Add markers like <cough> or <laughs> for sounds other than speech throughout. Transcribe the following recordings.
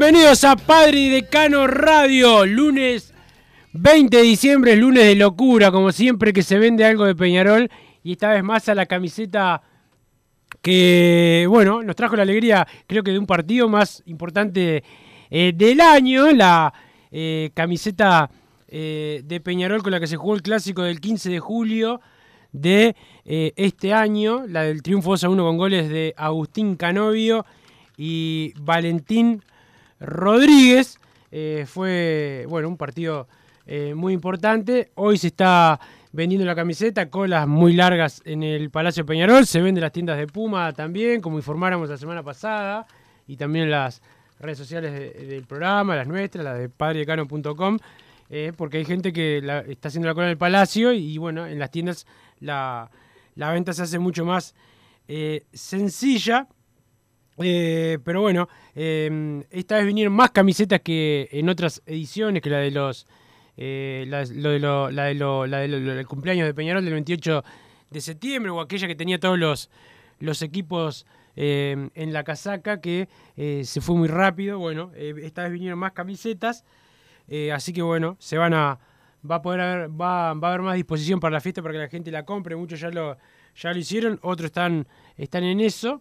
Bienvenidos a Padre y Decano Radio, lunes 20 de diciembre, es lunes de locura, como siempre que se vende algo de Peñarol y esta vez más a la camiseta que, bueno, nos trajo la alegría creo que de un partido más importante eh, del año, la eh, camiseta eh, de Peñarol con la que se jugó el clásico del 15 de julio de este año, la del triunfo 2 a 1 con goles de Agustín Canovio y Valentín Rodríguez. Eh, fue bueno un partido eh, muy importante. Hoy se está vendiendo la camiseta, colas muy largas en el Palacio Peñarol. Se vende en las tiendas de Puma también, como informáramos la semana pasada, y también las redes sociales de- del programa, las nuestras, las de padredecano.com. eh, porque hay gente que está haciendo la cola en el Palacio y, bueno, en las tiendas la, la venta se hace mucho más sencilla. Eh, pero bueno, eh, esta vez vinieron más camisetas que en otras ediciones, que la de los. eh, lo de la cumpleaños de Peñarol del 28 de septiembre, o aquella que tenía todos los, los equipos eh, en la casaca, que eh, se fue muy rápido. Bueno, eh, esta vez vinieron más camisetas, así que bueno, se van a. Va a poder haber, va, va a haber más disposición para la fiesta para que la gente la compre. Muchos ya lo, ya lo hicieron, otros están, están en eso.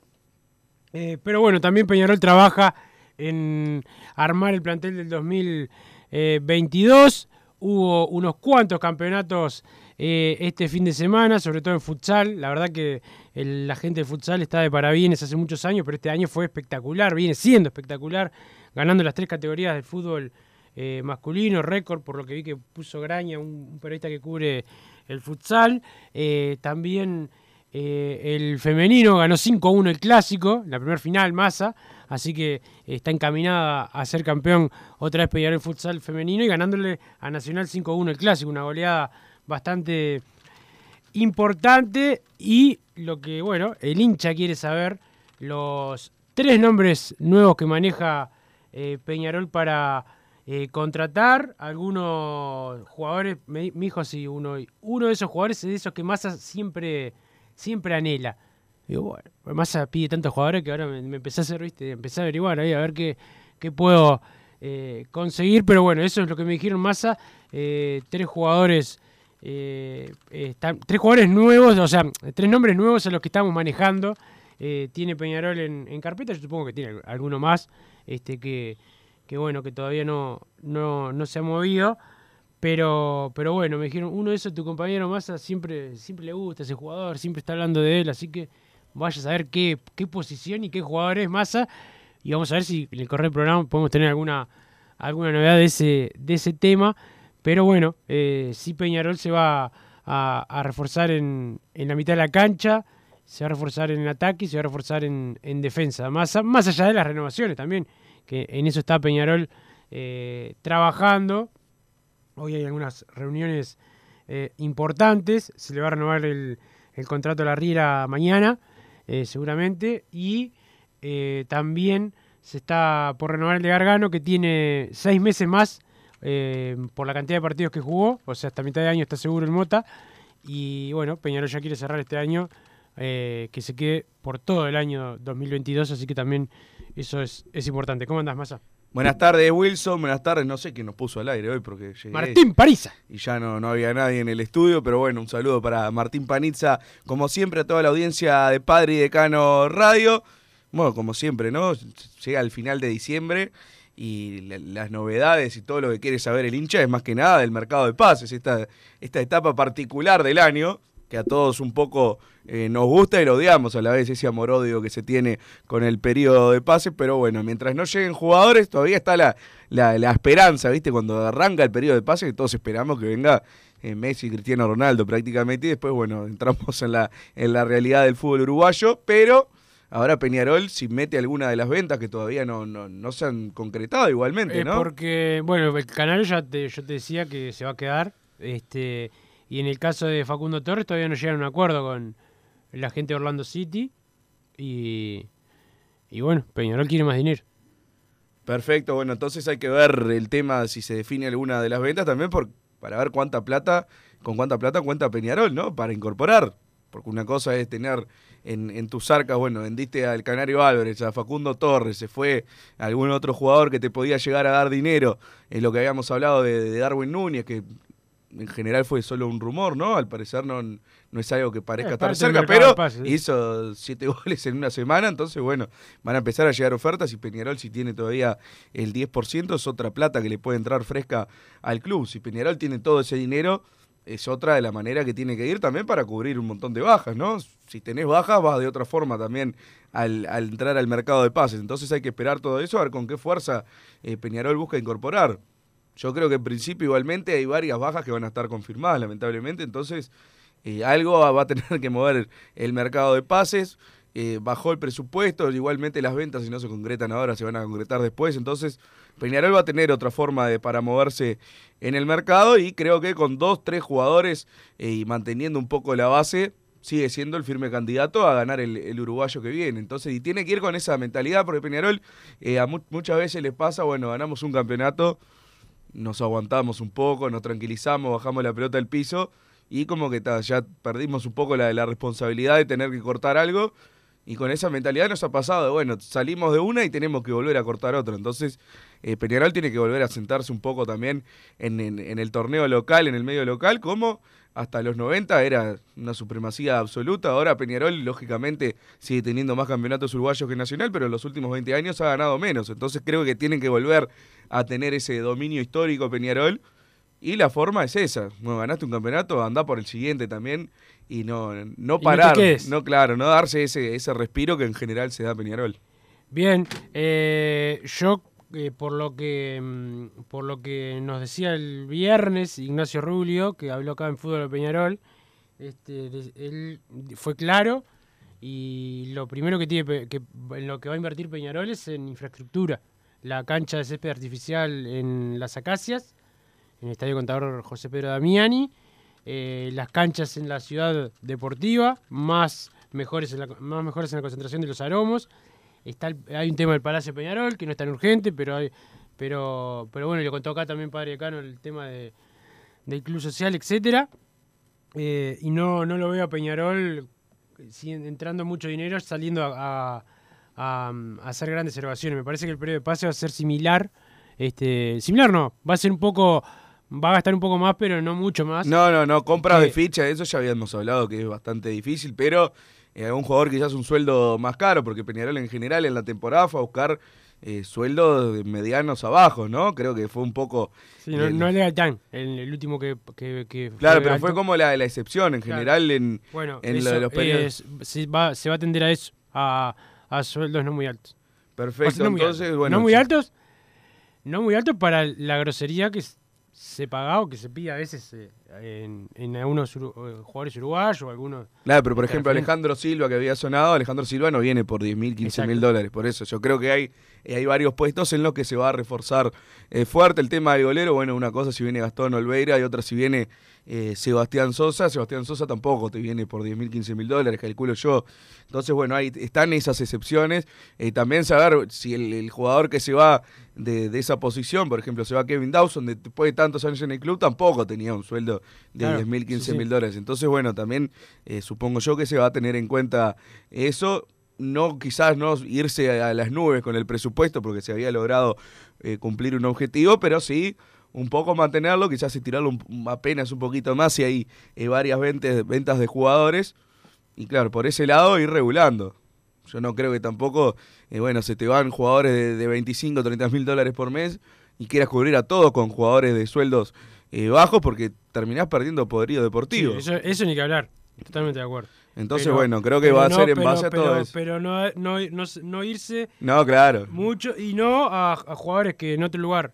Eh, pero bueno, también Peñarol trabaja en armar el plantel del 2022. Hubo unos cuantos campeonatos eh, este fin de semana, sobre todo en futsal. La verdad que la gente de futsal está de parabienes hace muchos años, pero este año fue espectacular, viene siendo espectacular, ganando las tres categorías del fútbol eh, masculino, récord, por lo que vi que puso Graña, un, periodista que cubre el futsal. Eh, también eh, el femenino ganó 5-1 el clásico, la primera final, Massa, así que está encaminada a ser campeón otra vez Peñarol futsal femenino y ganándole a Nacional 5-1 el clásico, una goleada bastante importante y lo que, bueno, el hincha quiere saber, los tres nombres nuevos que maneja eh, Peñarol para eh, contratar, algunos jugadores, me, me dijo uno, uno de esos jugadores es de esos que Massa siempre, siempre anhela. Digo, bueno, Massa pide tantos jugadores que ahora me, me empecé a hacer, viste, empecé a averiguar ahí a ver qué, qué puedo eh, conseguir, pero bueno, eso es lo que me dijeron Massa, eh, tres jugadores eh, tres jugadores nuevos, o sea, tres nombres nuevos a los que estamos manejando. eh, tiene Peñarol en, en carpeta, yo supongo que tiene alguno más, este que, que bueno, que todavía no, no, no se ha movido. Pero, pero bueno, me dijeron, uno de esos, tu compañero Massa, siempre, siempre le gusta ese jugador, siempre está hablando de él, así que vaya a saber qué, qué posición y qué jugador es Massa. Y vamos a ver si en el correo del programa podemos tener alguna, alguna novedad de ese, de ese tema. Pero bueno, eh, sí Peñarol se va a, reforzar en, en la mitad de la cancha, se va a reforzar en ataque y se va a reforzar en, en defensa. Más, más allá de las renovaciones también, que en eso está Peñarol eh, trabajando. Hoy hay algunas reuniones eh, importantes. Se le va a renovar el, contrato a la Riera mañana, eh, seguramente. Y eh, también se está por renovar el de Gargano, que tiene seis meses más por la cantidad de partidos que jugó. O sea, hasta mitad de año está seguro el Mota. Y bueno, Peñarol ya quiere cerrar este año, que se quede por todo el año 2022, así que también eso es, es importante. ¿Cómo andás, Massa? Buenas tardes, Wilson. Buenas tardes. No sé quién nos puso al aire hoy porque llegué Martín Parisa. y ya no, no había nadie en el estudio, pero bueno, un saludo para Martín Panizza, como siempre, a toda la audiencia de Padre y Decano Radio. Bueno, como siempre, ¿no? Llega el final de diciembre y la- las novedades y todo lo que quiere saber el hincha es más que nada del mercado de pases, esta, esta etapa particular del año que a todos un poco eh, nos gusta y lo odiamos a la vez, ese amor-odio que se tiene con el periodo de pases, pero bueno, mientras no lleguen jugadores, todavía está la, la, la esperanza, ¿viste? Cuando arranca el periodo de pases, que todos esperamos que venga eh, Messi, Cristiano Ronaldo prácticamente, y después, bueno, <laughs> entramos en la, en la realidad del fútbol uruguayo, pero ahora Peñarol, si mete alguna de las ventas que todavía no, no, no se han concretado igualmente, Eh, ¿no? Porque, bueno, el canal ya te, yo te decía que se va a quedar. este Y en el caso de Facundo Torres todavía no llegan a un acuerdo con la gente de Orlando City. Y, y bueno, Peñarol quiere más dinero. Perfecto, bueno, entonces hay que ver el tema si se define alguna de las ventas también por, para ver cuánta plata, con cuánta plata cuenta Peñarol, ¿no? Para incorporar. Porque una cosa es tener en, en tus arcas, bueno, vendiste al Canario Álvarez, a Facundo Torres, se fue algún otro jugador que te podía llegar a dar dinero, en lo que habíamos hablado de, de Darwin Núñez, que en general fue solo un rumor, ¿no? Al parecer no, no es algo que parezca Es estar cerca, pero ¿eh? hizo siete <laughs> goles en una semana, entonces bueno, van a empezar a llegar ofertas y Peñarol si tiene todavía el 10% es otra plata que le puede entrar fresca al club. Si Peñarol tiene todo ese dinero, es otra de la manera que tiene que ir también para cubrir un montón de bajas, ¿no? Si tenés bajas, vas de otra forma también al, al entrar al mercado de pases. Entonces hay que esperar todo eso, a ver con qué fuerza eh, Peñarol busca incorporar. Yo creo que en principio igualmente hay varias bajas que van a estar confirmadas, lamentablemente, entonces eh, algo va a tener <laughs> que mover el mercado de pases. eh, bajó el presupuesto, igualmente las ventas si no se concretan ahora se van a concretar después, entonces Peñarol va a tener otra forma de para moverse en el mercado y creo que con dos, tres jugadores eh, y manteniendo un poco la base sigue siendo el firme candidato a ganar el, el uruguayo que viene. Entonces, y tiene que ir con esa mentalidad porque Peñarol eh, a mu- muchas veces les pasa, bueno, ganamos un campeonato, nos aguantamos un poco, nos tranquilizamos, bajamos la pelota del piso y como que ya perdimos un poco la, responsabilidad de tener que cortar algo y con esa mentalidad nos ha pasado bueno, salimos de una y tenemos que volver a cortar otra. Entonces, eh, Peñarol tiene que volver a sentarse un poco también en, en- en el torneo local, en el medio local, como hasta los 90 era una supremacía absoluta. Ahora Peñarol, lógicamente, sigue teniendo más campeonatos uruguayos que Nacional, pero en los últimos 20 años ha ganado menos. Entonces creo que tienen que volver a tener ese dominio histórico Peñarol. Y la forma es esa. Bueno, ganaste un campeonato, anda por el siguiente también y no, no parar. no, claro, no darse ese, ese respiro que en general se da a Peñarol. Bien, eh, yo eh, por lo que mm, por lo que nos decía el viernes Ignacio Rubio, que habló acá en Fútbol de Peñarol, este, él fue claro y lo primero que tiene que en lo que va a invertir Peñarol es en infraestructura. La cancha de césped artificial en Las Acacias, en el Estadio Contador José Pedro Damiani, eh, las canchas en la ciudad deportiva, más mejores en la, más mejores en la concentración de los aromos. Está hay un tema del Palacio Peñarol que no es tan urgente, pero hay, pero pero bueno, le contó acá también Padre Decano el tema de, del club social, etcétera. Eh, y no, no lo veo a Peñarol eh, entrando mucho dinero, saliendo a- a, a hacer grandes erogaciones. Me parece que el periodo de pase va a ser similar. Este, similar no, va a ser un poco, va a gastar un poco más, pero no mucho más. No, no, no, compras de que- ficha, eso ya habíamos hablado que es bastante difícil, pero eh, un jugador quizás un sueldo más caro, porque Peñarol en general en la temporada fue a buscar eh, sueldos medianos abajo, ¿no? Creo que fue un poco... Sí, no, el- no el, el último que, que, que Claro, pero alto. fue como la, la excepción en Claro. general en, Bueno, en lo de los periodos. se, va, se va a tender a eso, a, a sueldos no muy altos. O Perfecto, sea, no muy entonces, altos. bueno... no muy altos, no muy altos para la grosería que se paga o que se pide a veces eh, en, en algunos uru- eh, jugadores uruguayos o algunos. Claro, pero por Este, ejemplo, Alejandro Silva que había sonado, Alejandro Silva no viene por 10 mil, 15 mil dólares. Por eso, yo creo que hay, eh, hay varios puestos en los que se va a reforzar eh, fuerte el tema del golero. Bueno, una cosa si viene Gastón Olveira y otra si viene eh, Sebastián Sosa. Sebastián Sosa tampoco te viene por 10 mil, 15 mil dólares, calculo yo. Entonces, bueno, ahí están esas excepciones. Eh, también saber si el, el jugador que se va de, de esa posición, por ejemplo, se va Kevin Dawson, de- después de tantos años en el club, tampoco tenía un sueldo de Claro, 10 mil, sí, 15 sí. mil dólares. Entonces, bueno, también eh, supongo yo que se va a tener en cuenta eso. No, quizás no irse a las nubes con el presupuesto porque se había logrado eh, cumplir un objetivo, pero sí un poco mantenerlo, quizás estirarlo un- apenas un poquito más si hay eh, varias ventas, ventas de jugadores. Y claro, por ese lado ir regulando. Yo no creo que tampoco, eh, bueno, se te van jugadores de, de 25, 30 mil dólares por mes y quieras cubrir a todos con jugadores de sueldos eh, bajos porque terminás perdiendo poderío deportivo. Sí, eso, eso ni que hablar. Totalmente de acuerdo. Entonces, Pero- bueno, creo que va a ser en pero- base a todo pero- eso. Pero no, no, no, irse No, claro. mucho y no a, a jugadores que en otro lugar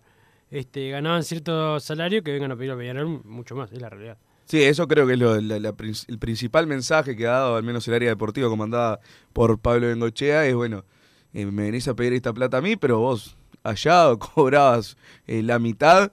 este, ganaban cierto salario que vengan a pedir a Peñarol mucho más, es la realidad. Sí, eso creo que es lo- la- la prin- el principal mensaje que ha dado, al menos el área deportiva comandada por Pablo Bengochea, es bueno, eh, me venís a pedir esta plata a mí, pero vos allá <laughs> cobrabas eh, la mitad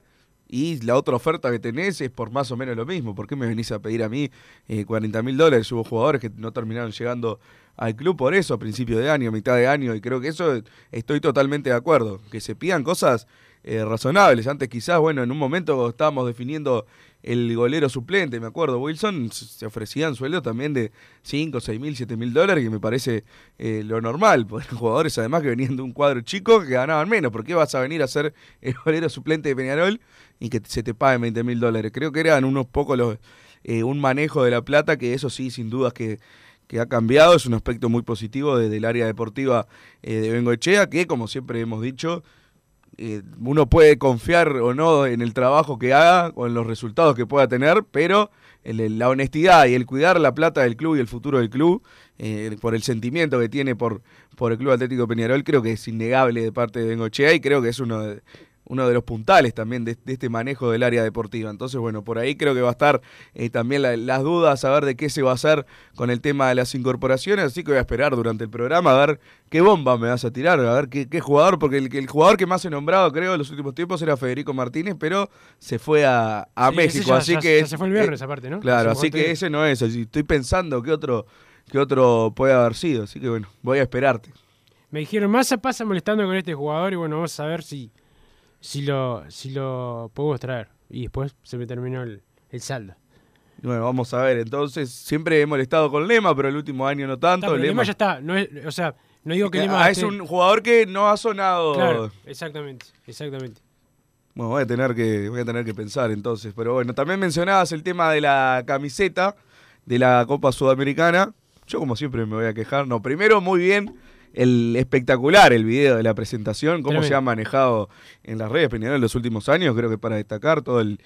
y la otra oferta que tenés es por más o menos lo mismo. ¿Por qué me venís a pedir a mí eh, 40 mil dólares? Hubo jugadores que no terminaron llegando al club por eso a principio de año, mitad de año, y creo que eso estoy totalmente de acuerdo. Que se pidan cosas eh, razonables. Antes quizás, bueno, en un momento estábamos definiendo el golero suplente, me acuerdo, Wilson, se ofrecían sueldos también de 5, 6 mil, 7 mil dólares, que me parece eh, lo normal, <laughs> porque jugadores además que venían de un cuadro chico que ganaban menos, ¿por qué vas a venir a ser el golero suplente de Peñarol y que se te paguen 20 mil dólares? Creo que eran unos pocos los, eh, un manejo de la plata que eso sí, sin dudas que que ha cambiado, es un aspecto muy positivo de- del área deportiva de Bengoechea, que como siempre hemos dicho, eh, uno puede confiar o no en el trabajo que haga o en los resultados que pueda tener, pero la honestidad y el cuidar la plata del club y el futuro del club, eh, por el sentimiento que tiene por, por el Club Atlético Peñarol, creo que es innegable de parte de Bengochea y creo que es uno de, uno de los puntales también de, de este manejo del área deportiva. Entonces, bueno, por ahí creo que va a estar eh, también la- las dudas, a ver de qué se va a hacer con el tema de las incorporaciones, así que voy a esperar durante el programa a ver qué bomba me vas a tirar, a ver qué, qué jugador, porque el, el jugador que más he nombrado, creo, en los últimos tiempos era Federico Martínez, pero se fue a, a Sí, México, ya- así ya- que... ya se fue el viernes aparte, ¿no? Claro, así que es. ese no es, estoy pensando qué otro, qué otro puede haber sido, así que bueno, voy a esperarte. Me dijeron, Massa pasa molestando con este jugador y bueno, vamos a ver si, si, lo, si lo podemos traer. Y después se me terminó el, el saldo. Bueno, vamos a ver, entonces siempre he molestado con Lema, pero el último año no tanto. Está, Lema, Lema ya está. No es, o sea, no digo que Eh, Lema ah, es esté- un jugador que no ha sonado. Claro, exactamente, exactamente. Bueno, voy a tener que, voy a tener que pensar entonces. Pero bueno, también mencionabas el tema de la camiseta de la Copa Sudamericana. Yo como siempre me voy a quejar. No, primero muy bien el espectacular el video de la presentación, cómo Tremendo. se ha manejado en las redes Peñarol en los últimos años, creo que para destacar todo el,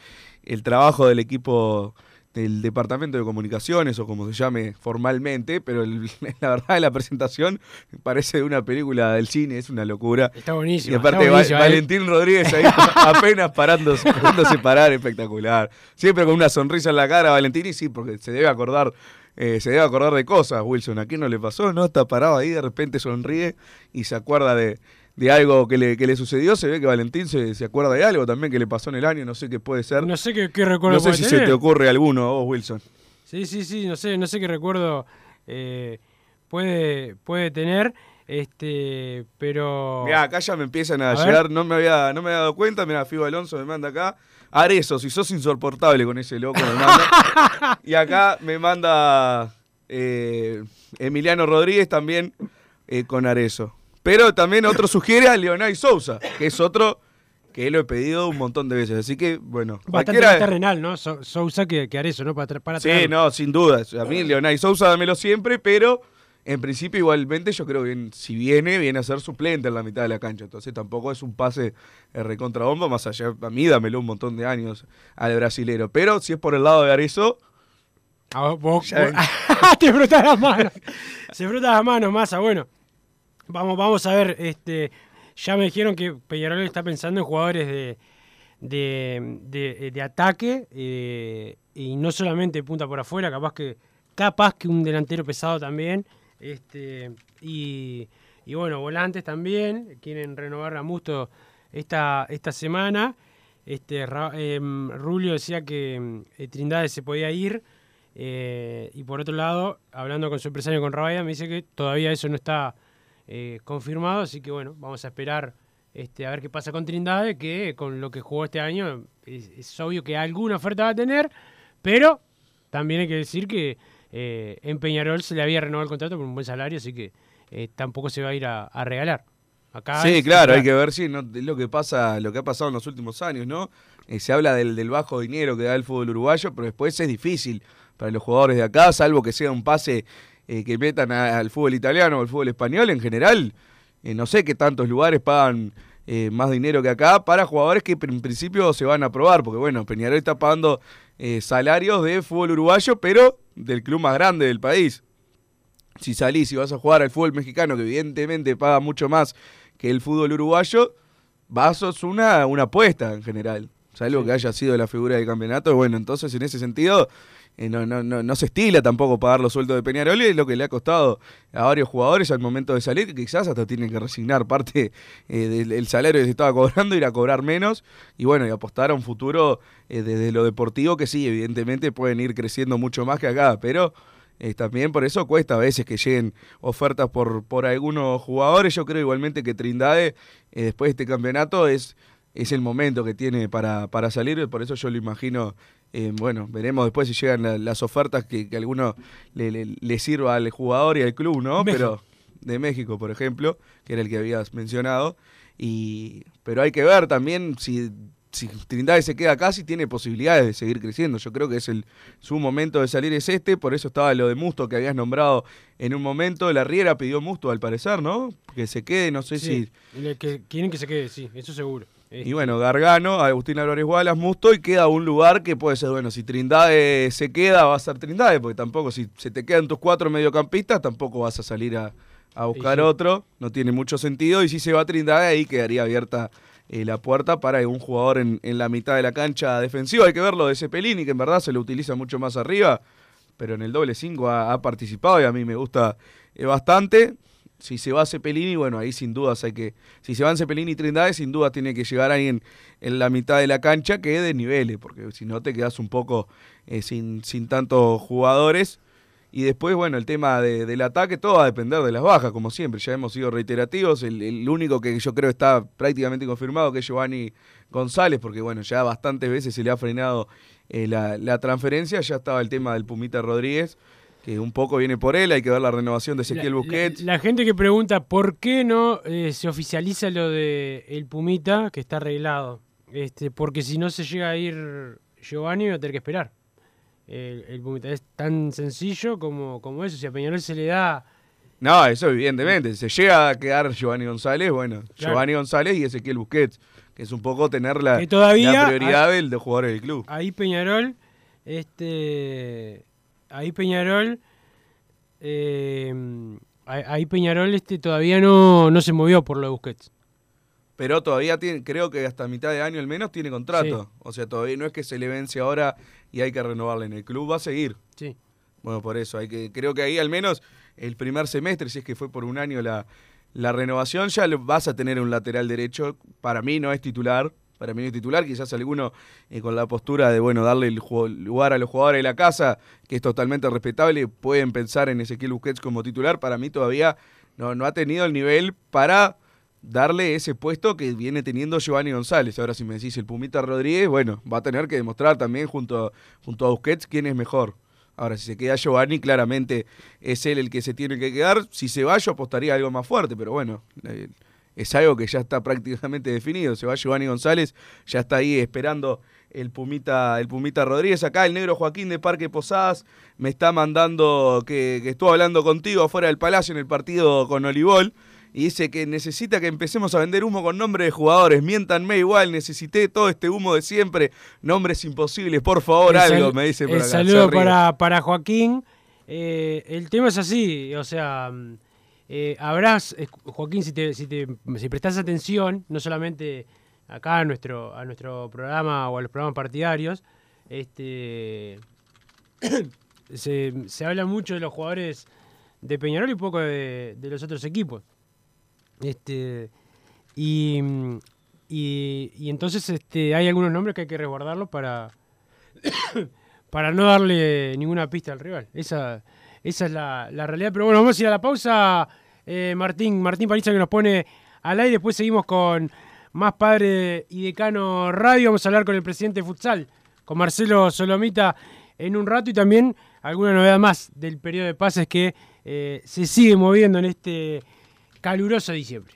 el trabajo del equipo del Departamento de Comunicaciones o como se llame formalmente, pero el- <laughs> la verdad la presentación parece de una película del cine, es una locura. Está buenísimo. Y aparte Va- ¿eh? Valentín Rodríguez ahí <laughs> apenas parándose, parándose parar, espectacular. Siempre con una sonrisa en la cara, Valentín, y sí, porque se debe acordar, eh, se debe acordar de cosas, Wilson. ¿A quién no le pasó? No, está parado ahí, de repente sonríe y se acuerda de, de algo que le, que le sucedió. Se ve que Valentín se, se acuerda de algo también que le pasó en el año, no sé qué puede ser. No sé qué, qué recuerdo No sé si se te ocurre alguno, a vos, Wilson. Sí, sí, sí, no sé, no sé qué recuerdo eh, puede, puede tener, este, pero... Mirá, acá ya me empiezan a, A ver. llegar, no me había, no me había dado cuenta, mirá, Fibo Alonso me manda acá. Arezo, si sos insoportable con ese loco, me manda. <laughs> y acá me manda eh, Emiliano Rodríguez también eh, con Arezo. Pero también otro sugiere a Leonay Sousa, que es otro que lo he pedido un montón de veces. Así que, bueno, Bastante más terrenal, ¿no? So- Sousa que, que Arezo, ¿no? Para, para Sí, no, sin duda. A mí Leonay Sousa dámelo siempre, pero en principio igualmente yo creo que si viene, viene a ser suplente en la mitad de la cancha. Entonces tampoco es un pase eh, recontra bomba, más allá, a mí dámelo un montón de años al brasilero. Pero si es por el lado de Arezo, Ah, vos- <laughs> te frotas las manos. Se frotas las manos, masa. Bueno, vamos, vamos a ver. Este, ya me dijeron que Peñarol está pensando en jugadores de, de, de- de ataque eh, y no solamente punta por afuera, capaz que, capaz que un delantero pesado también. Este, y, y bueno, volantes también. Quieren renovar a Musto esta, esta semana. Este, em, Rulio decía que em, eh, Trindade se podía ir. eh, y por otro lado, hablando con su empresario con Rabaya, me dice que todavía eso no está eh, confirmado. Así que bueno, vamos a esperar este, a ver qué pasa con Trindade, que con lo que jugó este año es obvio que alguna oferta va a tener. Pero también hay que decir que eh, en Peñarol se le había renovado el contrato por un buen salario, así que eh, tampoco se va a ir a, a regalar. Acá Sí, claro, hay que ver si no, es lo que pasa, lo que ha pasado en los últimos años, ¿no? Eh, se habla del, del bajo dinero que da el fútbol uruguayo, pero después es difícil para los jugadores de acá, salvo que sea un pase que metan a- al fútbol italiano o al fútbol español en general. no sé qué tantos lugares pagan eh, más dinero que acá para jugadores que en principio se van a probar, porque bueno, Peñarol está pagando eh, salarios de fútbol uruguayo, pero del club más grande del país si salís y vas a jugar al fútbol mexicano, que evidentemente paga mucho más que el fútbol uruguayo, vas sos una, una apuesta en general. Salvo que haya sido la figura del campeonato, bueno, entonces en ese sentido no, no, no, no se estila tampoco pagar los sueldos de Peñarol y es lo que le ha costado a varios jugadores al momento de salir, que quizás hasta tienen que resignar parte eh, del salario que se estaba cobrando, ir a cobrar menos y bueno, y apostar a un futuro eh, desde lo deportivo que sí, evidentemente pueden ir creciendo mucho más que acá, pero eh, también por eso cuesta a veces que lleguen ofertas por, por algunos jugadores. Yo creo igualmente que Trindade, después de este campeonato, es, es el momento que tiene para, para salir. Por eso yo lo imagino. Eh, bueno, veremos después si llegan la- las ofertas que, que alguno le, le- le sirva al jugador y al club, ¿no? México. Pero de México, por ejemplo, que era el que habías mencionado. Y, pero hay que ver también si, si Trindade se queda acá, si tiene posibilidades de seguir creciendo. Yo creo que es el, su momento de salir es este, por eso estaba lo de Musto que habías nombrado en un momento. La Riera pidió Musto al parecer, ¿no? Que se quede, no sé Sí, le- que quieren que se quede, sí, eso seguro. Y bueno, Gargano, Agustín Álvarez Wallace, Musto, y queda un lugar que puede ser, bueno, si Trindade se queda, va a ser Trindade, porque tampoco, si se te quedan tus cuatro mediocampistas, tampoco vas a salir a, a buscar sí. otro, no tiene mucho sentido. Y si se va Trindade, ahí quedaría abierta eh, la puerta para algún jugador en, en la mitad de la cancha defensiva. Hay que verlo de Cepelini, que en verdad se lo utiliza mucho más arriba, pero en el doble 5 ha, ha participado y a mí me gusta eh, bastante. Si se va Cepelini, bueno, ahí sin dudas hay que. Si se van Cepelini y Trindade, sin duda tiene que llegar alguien en la mitad de la cancha que de niveles, porque si no te quedas un poco eh, sin, sin tantos jugadores. Y después, bueno, el tema de- del ataque, todo va a depender de las bajas, como siempre. Ya hemos sido reiterativos. El, el único que yo creo está prácticamente confirmado que es Giovanni González, porque bueno, ya bastantes veces se le ha frenado eh, la, la transferencia. Ya estaba el tema del Pumita Rodríguez, que un poco viene por él. Hay que ver la renovación de Ezequiel la, Busquets. la- la gente que pregunta por qué no eh, se oficializa lo de el Pumita, que está arreglado. Este, porque si no se llega a ir Giovanni, va a tener que esperar. El, el Pumita es tan sencillo como, como eso. Si a Peñarol se le da. No, eso evidentemente. Se llega a quedar Giovanni González, bueno, Claro. Giovanni González y Ezequiel Busquets, que es un poco tener la, Que todavía la prioridad del de jugadores del club. Ahí Peñarol. Este. Ahí Peñarol. eh, ahí Peñarol este, todavía no, no se movió por lo de Busquets. Pero todavía tiene, creo que hasta mitad de año al menos tiene contrato. Sí. O sea, todavía no es que se le vence ahora y hay que renovarle en el club, va a seguir. Sí. Bueno, por eso, hay que, creo que ahí al menos el primer semestre, si es que fue por un año la, la renovación, ya lo- vas a tener un lateral derecho. Para mí no es titular, para mí no es titular, quizás alguno eh, con la postura de, bueno, darle el lugar a los jugadores de la casa, que es totalmente respetable, pueden pensar en Ezequiel Busquets como titular. Para mí todavía no, no ha tenido el nivel para darle ese puesto que viene teniendo Giovanni González. Ahora si me decís el Pumita Rodríguez, bueno, va a tener que demostrar también junto junto a Busquets quién es mejor. Ahora, si se queda Giovanni, claramente es él el que se tiene que quedar. Si se va, yo apostaría a algo más fuerte, pero bueno, eh, es algo que ya está prácticamente definido. Se va Giovanni González, ya está ahí esperando el Pumita, el Pumita Rodríguez. Acá el negro Joaquín de Parque Posadas me está mandando que, que estuvo hablando contigo afuera del Palacio en el partido con Olivol. Y dice que necesita que empecemos a vender humo con nombre de jugadores. Miéntanme igual, necesité todo este humo de siempre. Nombres imposibles, por favor, El algo, me dice por El acá. saludo para, para Joaquín. Eh, el tema es así, o sea, mm, eh, habrás, eh, Joaquín, si te, si te si prestas atención, no solamente acá a nuestro, a nuestro programa o a los programas partidarios, este <coughs> se, se habla mucho de los jugadores de Peñarol y poco de, de los otros equipos. Este y, y, y entonces este, hay algunos nombres que hay que resguardarlos para, <coughs> para no darle ninguna pista al rival. Esa, esa es la, la realidad. Pero bueno, vamos a ir a la pausa. Eh, Martín, Martín Pariza que nos pone al aire. Después seguimos con más padre y decano radio. Vamos a hablar con el presidente de futsal, con Marcelo Solomita. en un rato y también alguna novedad más del periodo de pases que eh, se sigue moviendo en este caluroso diciembre.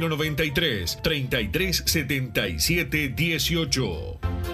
093 33 77 18.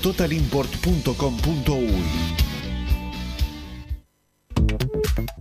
www.totalimport.com.uy.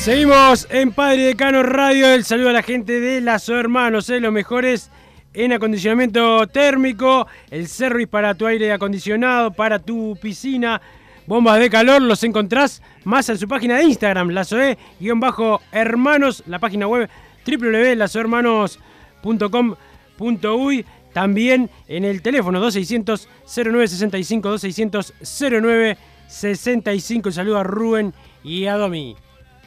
Seguimos en Padre Decano Radio. El saludo a la gente de las hermanos, ¿eh? los mejores en acondicionamiento térmico, el service para tu aire acondicionado, para tu piscina, bombas de calor, los encontrás más en su página de Instagram, lazoe-hermanos, la página web www.lazohermanos.com.uy, también en el teléfono 2600 0965 2600 0965. El saludo a Rubén y a Domi.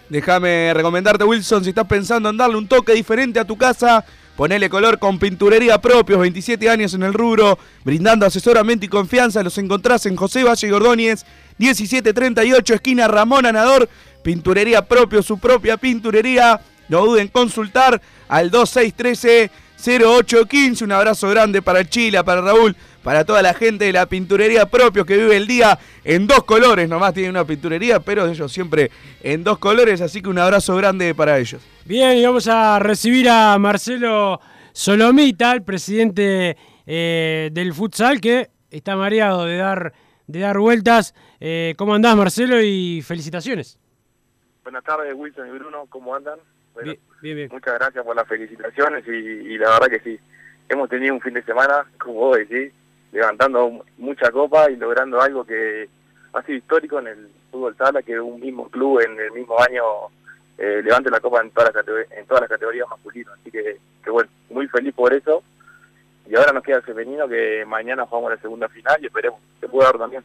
Déjame recomendarte, Wilson, si estás pensando en darle un toque diferente a tu casa, ponele color con pinturería propios, 27 años en el rubro, brindando asesoramiento y confianza. Los encontrás en José Valle Gordóñez, 1738, esquina Ramón Anador. Pinturería propio, su propia pinturería. No duden en consultar al 2613 0815. Un abrazo grande para el Chile, para Raúl, para toda la gente de la pinturería propio que vive el día en dos colores. Nomás tiene una pinturería, pero ellos siempre en dos colores. Así que un abrazo grande para ellos. Bien, y vamos a recibir a Marcelo Solomita, el presidente eh, del futsal, que está mareado de dar, de dar vueltas. Eh, ¿Cómo andás, Marcelo? Y felicitaciones. Buenas tardes, Wilson y Bruno. ¿Cómo andan? Bueno, bien, bien. Muchas gracias por las felicitaciones y, y, la verdad que sí, hemos tenido un fin de semana, como vos decís, levantando mucha copa y logrando algo que ha sido histórico en el fútbol sala, que un mismo club en el mismo año eh, levante la copa en todas las, en todas las categorías masculinas. Así que, que bueno, muy feliz por eso. Y ahora nos queda el femenino que mañana jugamos la segunda final y esperemos que pueda dar también.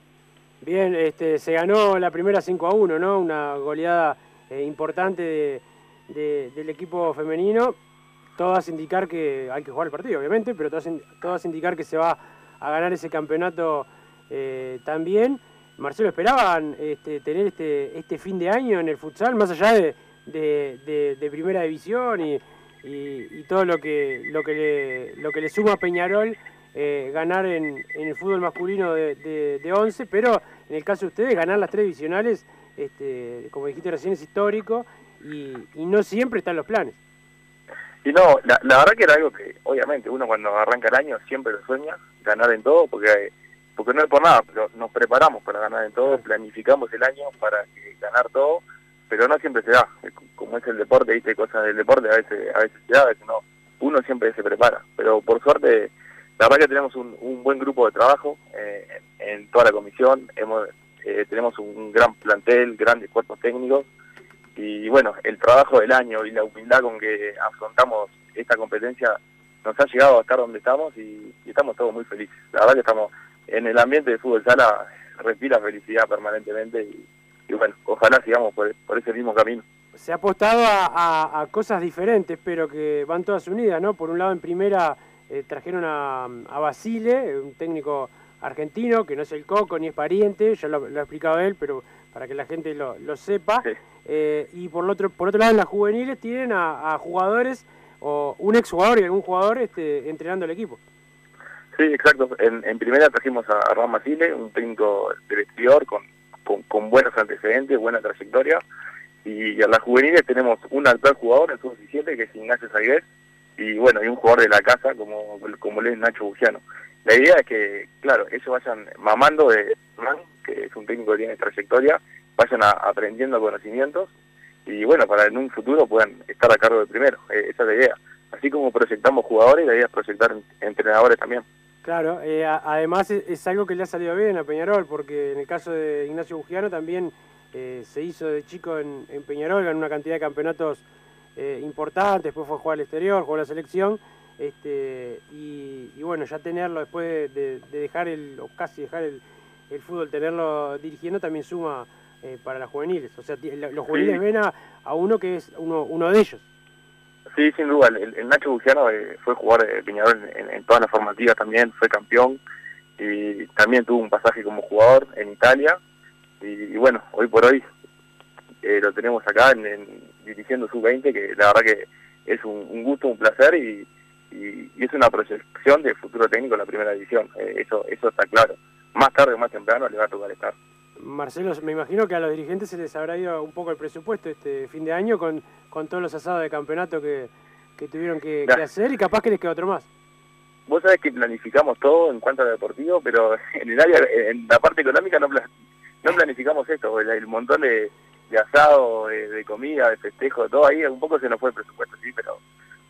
Bien, este, se ganó la primera 5 a 1, ¿no? Una goleada eh, importante de de, del equipo femenino, todas indicar que hay que jugar el partido, obviamente, pero todas, todas indicar que se va a ganar ese campeonato eh, también. Marcelo, ¿esperaban este, tener este, este fin de año en el futsal, más allá de, de, primera división y, y, todo lo que, lo, que le, lo que le suma a Peñarol eh, ganar en, en, el fútbol masculino de, de, 11, pero en el caso de ustedes, ganar las tres divisionales, este, como dijiste recién, es histórico y, no siempre están los planes. Y no, la, verdad que era algo que obviamente uno cuando arranca el año siempre lo sueña, ganar en todo, porque porque no es por nada, pero nos preparamos para ganar en todo, planificamos el año para ganar todo, pero no siempre se da, como es el deporte, viste, cosas del deporte a veces a veces se da, a veces no, uno siempre se prepara, pero por suerte la verdad que tenemos un, buen grupo de trabajo eh, en, toda la comisión, hemos, eh, tenemos un gran plantel, grandes cuerpos técnicos, y bueno, el trabajo del año y la humildad con que afrontamos esta competencia nos ha llegado a estar donde estamos y, estamos todos muy felices. La verdad que estamos en el ambiente de fútbol sala, respira felicidad permanentemente y, bueno, ojalá sigamos por, ese mismo camino. Se ha apostado a, cosas diferentes, pero que van todas unidas, ¿no? Por un lado, en primera eh, trajeron a, a, Basile, un técnico argentino que no es el Coco ni es pariente, ya lo, ha explicado él, pero para que la gente lo, sepa. Eh, y por otro, por otro lado, en las juveniles tienen a, jugadores, o un exjugador y algún jugador este, entrenando el equipo. Sí, exacto. En, primera trajimos a Ram Sile, un técnico del exterior con, con, buenos antecedentes, buena trayectoria. Y a las juveniles tenemos un actual jugador, el sub-17, que es Ignacio Saigués, y bueno, y un jugador de la casa como, como es Nacho Buciano. La idea es que, claro, ellos vayan mamando de Man, que es un técnico que tiene trayectoria, vayan aprendiendo conocimientos y bueno, para en un futuro puedan estar a cargo del primero, eh, esa es la idea. Así como proyectamos jugadores, la idea es proyectar entrenadores también. Claro, eh, además es, algo que le ha salido bien a Peñarol, porque en el caso de Ignacio Bugiano también eh, se hizo de chico en, Peñarol, ganó una cantidad de campeonatos importantes, después fue a jugar al exterior, jugó a la selección, este, y, bueno, ya tenerlo después de, dejar el, o casi dejar el, fútbol, tenerlo dirigiendo también suma para las juveniles. O sea, los juveniles ven a, a, uno que es uno, uno de ellos. Sí, sin duda. El, Nacho Bugiano eh, fue jugador de Peñarol en, todas las formativas también, fue campeón y también tuvo un pasaje como jugador en Italia. Y, bueno, hoy por hoy eh, lo tenemos acá en, dirigiendo Sub-20, que la verdad que es un, gusto, un placer y, es una proyección de futuro técnico en la primera división. Eh, eso, eso está claro. Más tarde o más temprano le va a tocar estar. Marcelo, me imagino que a los dirigentes se les habrá ido un poco el presupuesto este fin de año con, con todos los asados de campeonato que, tuvieron que, hacer y capaz que les queda otro más. Vos sabés que planificamos todo en cuanto a lo deportivo, pero <laughs> en el área, en la parte económica no, no planificamos esto, el, montón de, de asado, de, comida, de festejo, todo ahí, un poco se nos fue el presupuesto, sí, pero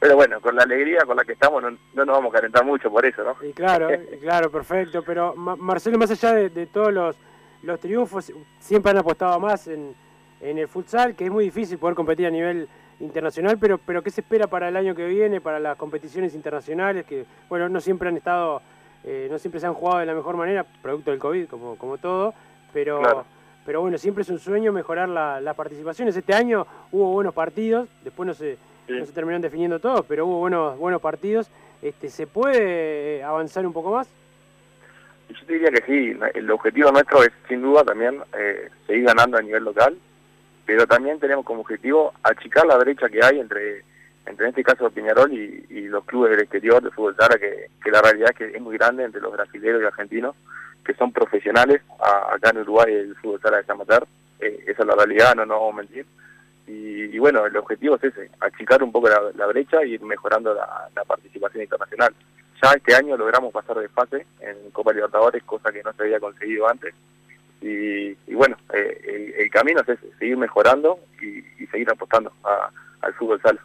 pero bueno, con la alegría con la que estamos no, no nos vamos a calentar mucho por eso, ¿no? Y claro, <laughs> claro, perfecto, pero Marcelo, más allá de todos los los triunfos siempre han apostado más en, el futsal, que es muy difícil poder competir a nivel internacional, pero, pero ¿qué se espera para el año que viene, para las competiciones internacionales? Que, bueno, no siempre han estado, eh, no siempre se han jugado de la mejor manera, producto del COVID, como, como todo, pero, pero bueno, siempre es un sueño mejorar las participaciones. Este año hubo buenos partidos, después no se, no se terminaron definiendo todos, pero hubo buenos, buenos partidos. Este, ¿Se puede avanzar un poco más? Yo te diría que sí, el objetivo nuestro es sin duda también eh, seguir ganando a nivel local, pero también tenemos como objetivo achicar la brecha que hay entre, entre en este caso Piñarol y, los clubes del exterior de fútbol sala, que, la realidad es que es muy grande entre los brasileños y argentinos, que son profesionales acá en Uruguay el fútbol sala de San eh, esa es la realidad, no nos vamos a mentir. Y, bueno, el objetivo es ese, achicar un poco la, brecha y ir mejorando la participación internacional. Ya este año logramos pasar de fase en Copa Libertadores, cosa que no se había conseguido antes. Y, bueno, eh, el, camino es seguir mejorando y, seguir apostando al fútbol sala.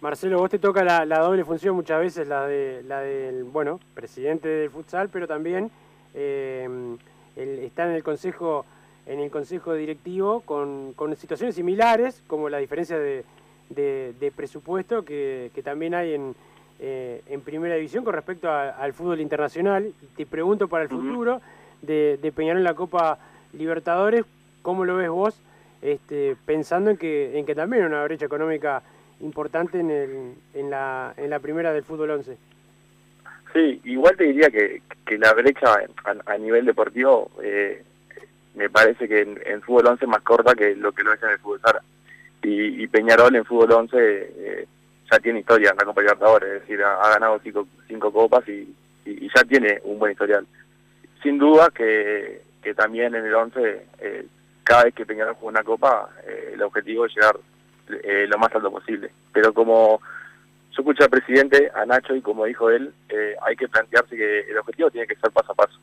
Marcelo, vos te toca la, doble función muchas veces, la de la del, bueno, presidente del futsal, pero también eh, está en el consejo en el consejo directivo con, situaciones similares, como la diferencia de, presupuesto que también hay en, eh, en primera división con respecto al fútbol internacional. Y te pregunto para el futuro de, de, Peñarol en la Copa Libertadores, ¿cómo lo ves vos? Este, pensando en que, en que también hay una brecha económica importante en, el, en, la, en la primera del fútbol 11. Sí, igual te diría que, que la brecha a, nivel deportivo eh, me parece que en, fútbol 11 es más corta que lo que lo es en el fútbol Sara. Y, Peñarol en fútbol 11 eh, ya tiene historia en la Copa Libertadores, es decir, ha, ganado cinco, cinco copas y, ya tiene un buen historial. Sin duda que, que también en el 11, eh, cada vez que Peñarol juega una copa, eh, el objetivo es llegar eh, lo más alto posible. Pero como yo escuché al presidente, a Nacho, y como dijo él, hay que plantearse que el objetivo tiene que ser paso a paso.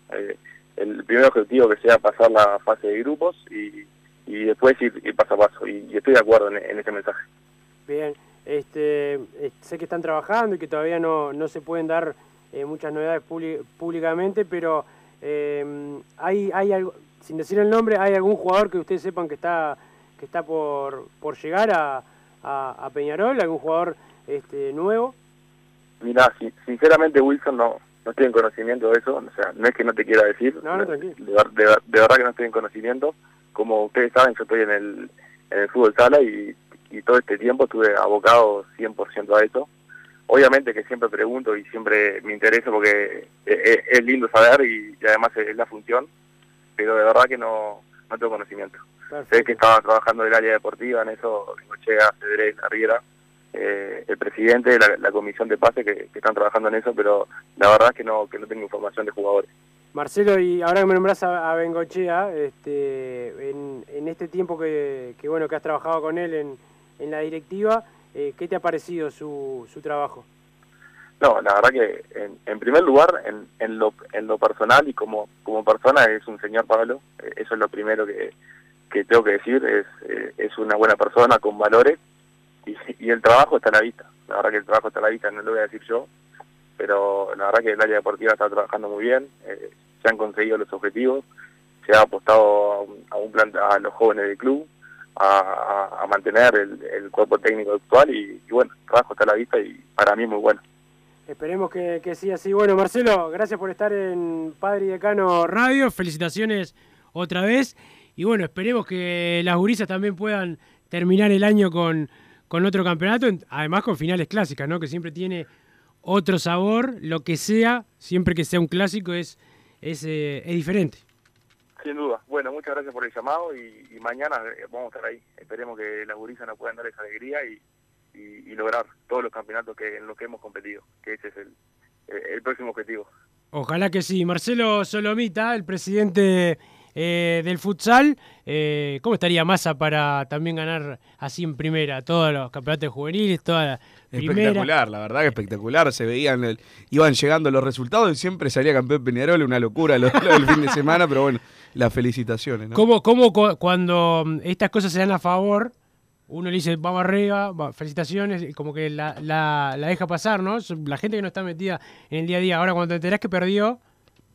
el primer objetivo que sea pasar la fase de grupos y, y después ir, paso a paso. Y, estoy de acuerdo en, en ese mensaje. Bien. Este, sé que están trabajando y que todavía no, no se pueden dar eh, muchas novedades públicamente, pero eh, hay, hay algo, sin decir el nombre, ¿hay algún jugador que ustedes sepan que está, que está por, por llegar a, a, Peñarol? ¿Algún jugador este, nuevo? Mira, sinceramente Wilson no, no estoy en conocimiento de eso, o sea, no es que no te quiera decir, no, no, tranquilo. De, verdad que no estoy en conocimiento, como ustedes saben yo estoy en el, en el fútbol sala y y todo este tiempo estuve abocado 100% a eso. Obviamente que siempre pregunto y siempre me interesa porque es, lindo saber y, además es la función, pero de verdad que no, no tengo conocimiento. Sé que estaba trabajando en el área deportiva, en eso, Chega, Cedrés, Arriera, eh, el presidente, la, la comisión de pase que, están trabajando en eso, pero la verdad es que no, que no tengo información de jugadores. Marcelo, y ahora que me nombras a, Bengochea, este, en, en este tiempo que, que, bueno que has trabajado con él en, en la directiva. Eh, ¿Qué te ha parecido su, su trabajo? No, la verdad que en, primer lugar, en, en, lo, en lo personal y como, como persona es un señor Pablo, eh, eso es lo primero que, que tengo que decir, es, eh, es una buena persona con valores y, el trabajo está a la vista. La verdad que el trabajo está a la vista, no lo voy a decir yo, pero la verdad que el área deportiva está trabajando muy bien, eh, se han conseguido los objetivos, se ha apostado a un, a un plan a los jóvenes del club, a, mantener el, cuerpo técnico actual y, bueno, el trabajo está a la vista y para mí muy bueno. Esperemos que, que siga así. Bueno, Marcelo, gracias por estar en Padre y Decano Radio. Felicitaciones otra vez. Y bueno, esperemos que las gurisas también puedan terminar el año con, con otro campeonato, además con finales clásicas, ¿no? Que siempre tiene otro sabor, lo que sea, siempre que sea un clásico es, es, eh, es diferente. Sin duda. Bueno, muchas gracias por el llamado y, mañana eh, vamos a estar ahí. Esperemos que las gurisas nos puedan dar esa alegría y, y- y lograr todos los campeonatos que en los que hemos competido, que ese es el, el próximo objetivo. Ojalá que sí. Marcelo Solomita, el presidente eh, del futsal, eh, ¿cómo estaría Massa para también ganar así en primera todos los campeonatos juveniles, toda la primera? Espectacular, la verdad que espectacular. Se veían, el- iban llegando los resultados y siempre salía campeón Peñarol, una locura lo, lo del fin de semana, pero bueno, las felicitaciones. ¿no? ¿Cómo, cómo cu- cuando mm, estas cosas se dan a favor, uno le dice, vamos arriba, va, felicitaciones, como que la, la- la deja pasar, ¿no? La gente que no está metida en el día a día, ahora cuando te enterás que perdió,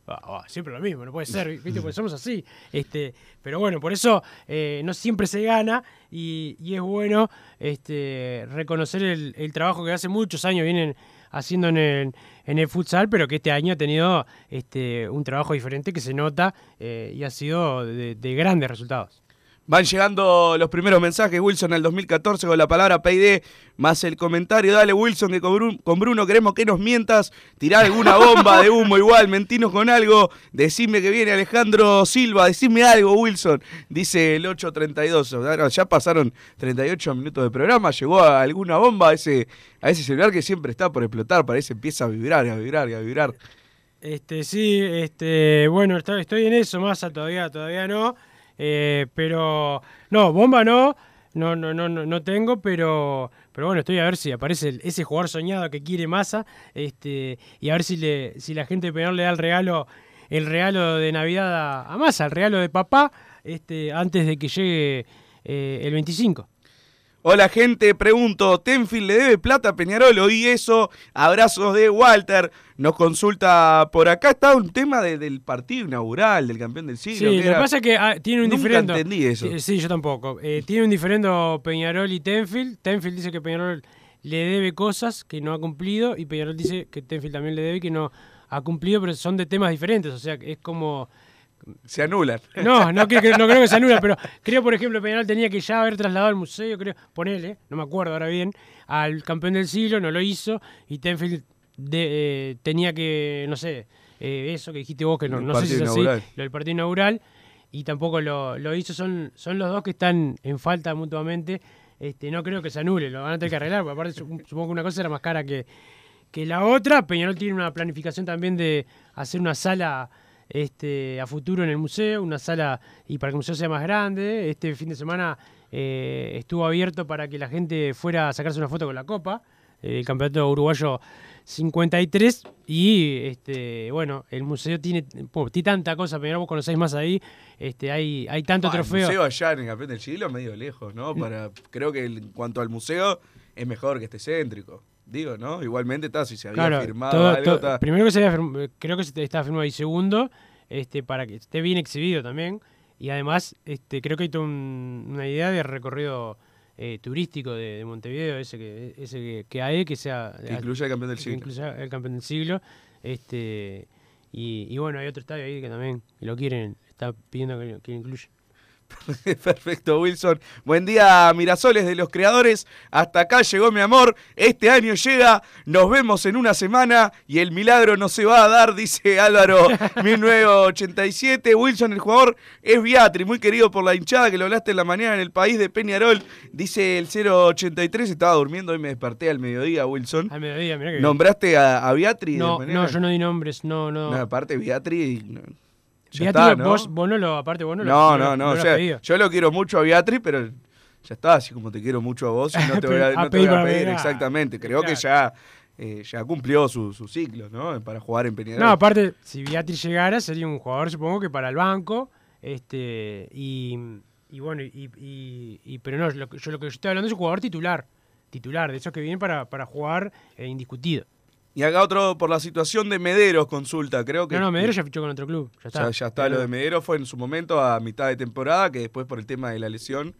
ah, ah, siempre lo mismo, no puede ser, <laughs> ¿viste? Porque somos así. Este, pero bueno, por eso eh, no siempre se gana y, y es bueno este, reconocer el, el trabajo que hace muchos años vienen haciendo en el, en el futsal, pero que este año ha tenido este, un trabajo diferente que se nota eh, y ha sido de, de grandes resultados. Van llegando los primeros mensajes, Wilson, al 2014 con la palabra PID, más el comentario. Dale, Wilson, que con Bruno, queremos que nos mientas. Tirá alguna bomba de humo igual, mentinos con algo. Decime que viene Alejandro Silva, decime algo, Wilson. Dice el 832. Ahora, Ya pasaron 38 minutos de programa. Llegó a alguna bomba a ese, a ese celular que siempre está por explotar. Parece empieza a vibrar, a vibrar, a vibrar. Este, sí, este, bueno, estoy en eso, masa todavía, todavía no. Eh, pero, no, bomba no, no, no, no, no, tengo, pero, pero bueno, estoy a ver si aparece ese jugador soñado que quiere masa, este, y a ver si le, si la gente de Peñarol le da el regalo, el regalo de Navidad a, a masa, el regalo de papá, este, antes de que llegue eh, el 25. Hola gente, pregunto, ¿Tenfield le debe plata a Peñarol? Oí eso, abrazos de Walter, nos consulta por acá, está un tema de- del partido inaugural, del campeón del siglo. Sí, lo que pasa es que ah, tiene un Nunca diferendo. entendí eso. Sí, Sí, yo tampoco. Eh, tiene un diferendo Peñarol y Tenfield. Tenfield dice que Peñarol le debe cosas que no ha cumplido y Peñarol dice que Tenfield también le debe y que no ha cumplido, pero son de temas diferentes. O sea, es como... Se anulan. No, no creo, que- no creo que se anula, pero creo, por ejemplo, Peñarol tenía que ya haber trasladado al museo, creo, ponele, no me acuerdo ahora bien, al campeón del siglo, no lo hizo, y Tenfield de- eh, tenía que, no sé, eh, eso que dijiste vos, que no, no sé si es así, inaugural. lo del partido inaugural, y tampoco lo, lo hizo, son, son los dos que están en falta mutuamente, este, no creo que se anule, lo van a tener que arreglar, porque aparte su- supongo que una cosa era más cara que, que la otra, Peñarol tiene una planificación también de hacer una sala este, a futuro en el museo, una sala y para que el museo sea más grande. Este fin de semana eh, estuvo abierto para que la gente fuera a sacarse una foto con la copa, eh, el campeonato uruguayo 53 y este bueno el museo tiene, tiene tanta cosa pero vos conocéis más ahí este hay hay tanto Ah, el trofeo museo allá en el campeón del siglo medio lejos, ¿no? Para, creo que el- en cuanto al museo es mejor que esté céntrico. Digo, ¿no? Igualmente está, si se había Claro, firmado todo- algo, todo- está- primero que se había firm- eh, creo que se estaba firmado y segundo, este, para que esté bien exhibido también. Y además, este, creo que hay toda un- una idea de recorrido eh, turístico de, de Montevideo, ese que, ese que, que hay, que sea. Que incluya el campeón del siglo. incluya el campeón del siglo. Este, y, y bueno, hay otro estadio ahí que también lo quieren, está pidiendo que, que lo incluya. <laughs> Perfecto, Wilson. Buen día, Mirasoles de los creadores. Hasta acá llegó mi amor. Este año llega. Nos vemos en una semana y el milagro no se va a dar, dice Álvaro <laughs> 1987. Wilson, el jugador, es Beatri, muy querido por la hinchada que lo hablaste en la mañana en el país de Peñarol. Dice el 083. Estaba durmiendo y me desperté al mediodía, Wilson. Al mediodía, mirá que. ¿Nombraste a, a Beatri? de no, no, yo no di nombres, no, no. No, aparte, Beatri. no, ya ¿no? vos, vos no lo, aparte vos no, lo- No, lo- no, o sea, yo lo quiero mucho a Beatriz, pero ya está, así como te quiero mucho a vos y <laughs> no te voy a, A no te voy pedir a Exactamente. Creo que ya, eh, ya cumplió su, su ciclo, ¿no? Para jugar en Peñarol. No, aparte, si Beatriz llegara, sería un jugador, supongo que para el banco. Este, y, Y bueno, y, y- y- pero no, lo yo lo que yo estoy hablando es un jugador titular. Titular, de esos que vienen para, para jugar eh, indiscutido. Y acá otro por la situación de Mederos consulta, creo que... No, no, Medero ya fichó con otro club. Ya está. Ya, ya está, lo de Medero fue en su momento a mitad de temporada, que después por el tema de la lesión,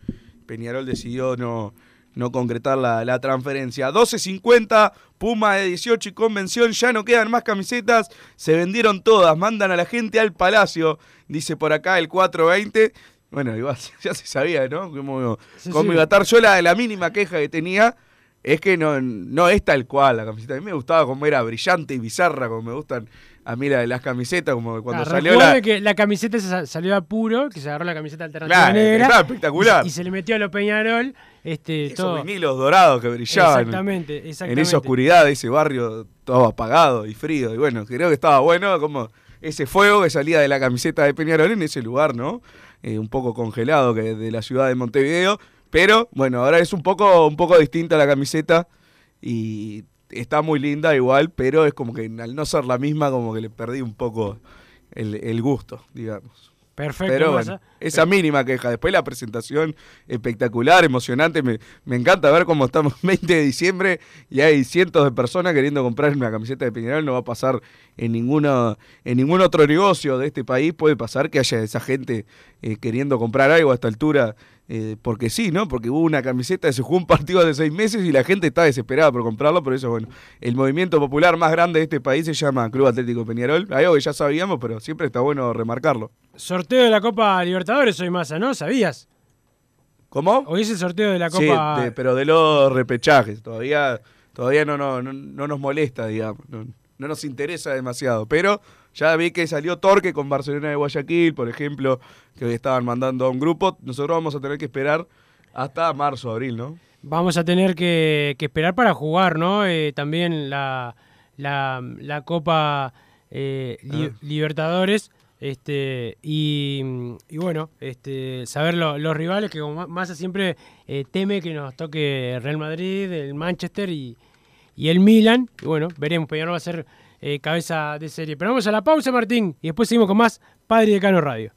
Peñarol decidió no, no concretar la, la transferencia. 12.50, Puma de 18 y convención, ya no quedan más camisetas, se vendieron todas, mandan a la gente al Palacio, dice por acá el 420. Bueno, igual <laughs> ya se sabía, ¿no? Cómo, Sí, cómo sí. iba a estar. Yo la, la mínima queja que tenía es que no, no es tal cual la camiseta. A mí me gustaba como era brillante y bizarra, como me gustan a mí la las camisetas, como cuando Ah, salió la... que la camiseta se sa- salió a puro, que se agarró la camiseta alternativa Claro, negra. estaba espectacular. Y, y se le metió a los Peñarol. Este, Esos todo. vinilos dorados que brillaban. Exactamente, En exactamente. esa oscuridad de ese barrio todo apagado y frío. Y bueno, creo que estaba bueno como ese fuego que salía de la camiseta de Peñarol en ese lugar, ¿no? Eh, un poco congelado que de la ciudad de Montevideo. Pero bueno, ahora es un poco, un poco distinta la camiseta y está muy linda igual, pero es como que al no ser la misma, como que le perdí un poco el, el gusto, digamos. Perfecto, Pero esa mínima queja. Después la presentación espectacular, emocionante. Me, me encanta ver cómo estamos <laughs> 20 de diciembre y hay cientos de personas queriendo comprar una camiseta de Peñarol. No va a pasar en, ninguno, en ningún otro negocio de este país. Puede pasar que haya esa gente eh, queriendo comprar algo a esta altura. Eh, porque sí, ¿no? Porque hubo una camiseta, se jugó un partido de seis meses y la gente está desesperada por comprarlo. Por eso, bueno, el movimiento popular más grande de este país se llama Club Atlético Peñarol. Algo que ya sabíamos, pero siempre está bueno remarcarlo. Sorteo de la Copa Libertadores hoy, Massa, ¿no? ¿Sabías? ¿Cómo? Hoy es el sorteo de la Sí, Copa. de- pero de los repechajes. Todavía, todavía no, no, no, no nos molesta, digamos. No, no nos interesa demasiado. Pero ya vi que salió Torque con Barcelona de Guayaquil, por ejemplo, que hoy estaban mandando a un grupo. Nosotros vamos a tener que esperar hasta marzo, abril, ¿no? Vamos a tener que, que esperar para jugar, ¿no? Eh, también la, la, la Copa eh, Li- Ah. Libertadores. Este, y, y bueno, este, saber lo- los rivales que como Massa siempre eh, teme que nos toque Real Madrid, el Manchester y, y el Milan. Y bueno, veremos, Peñarol va a ser eh, cabeza de serie. Pero vamos a la pausa, Martín, y después seguimos con más Padre de Cano Radio.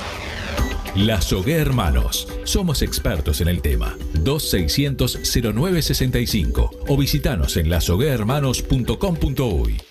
Lazogué Hermanos. Somos expertos en el tema. 2600-0965 o visitanos en lazoguehermanos.com.uy.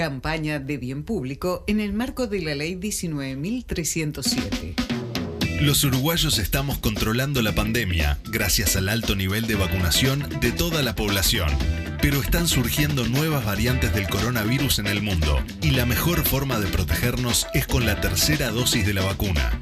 Campaña de bien público en el marco de la Ley 19.307. Los uruguayos estamos controlando la pandemia gracias al alto nivel de vacunación de toda la población. Pero están surgiendo nuevas variantes del coronavirus en el mundo y la mejor forma de protegernos es con la tercera dosis de la vacuna.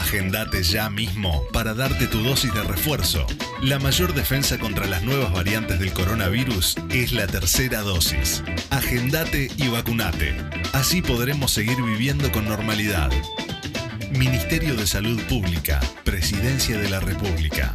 Agendate ya mismo para darte tu dosis de refuerzo. La mayor defensa contra las nuevas variantes del coronavirus es la tercera dosis. Agendate y vacunate. Así podremos seguir viviendo con normalidad. Ministerio de Salud Pública, Presidencia de la República.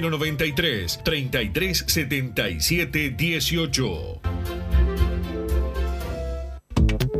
093 33 77 18.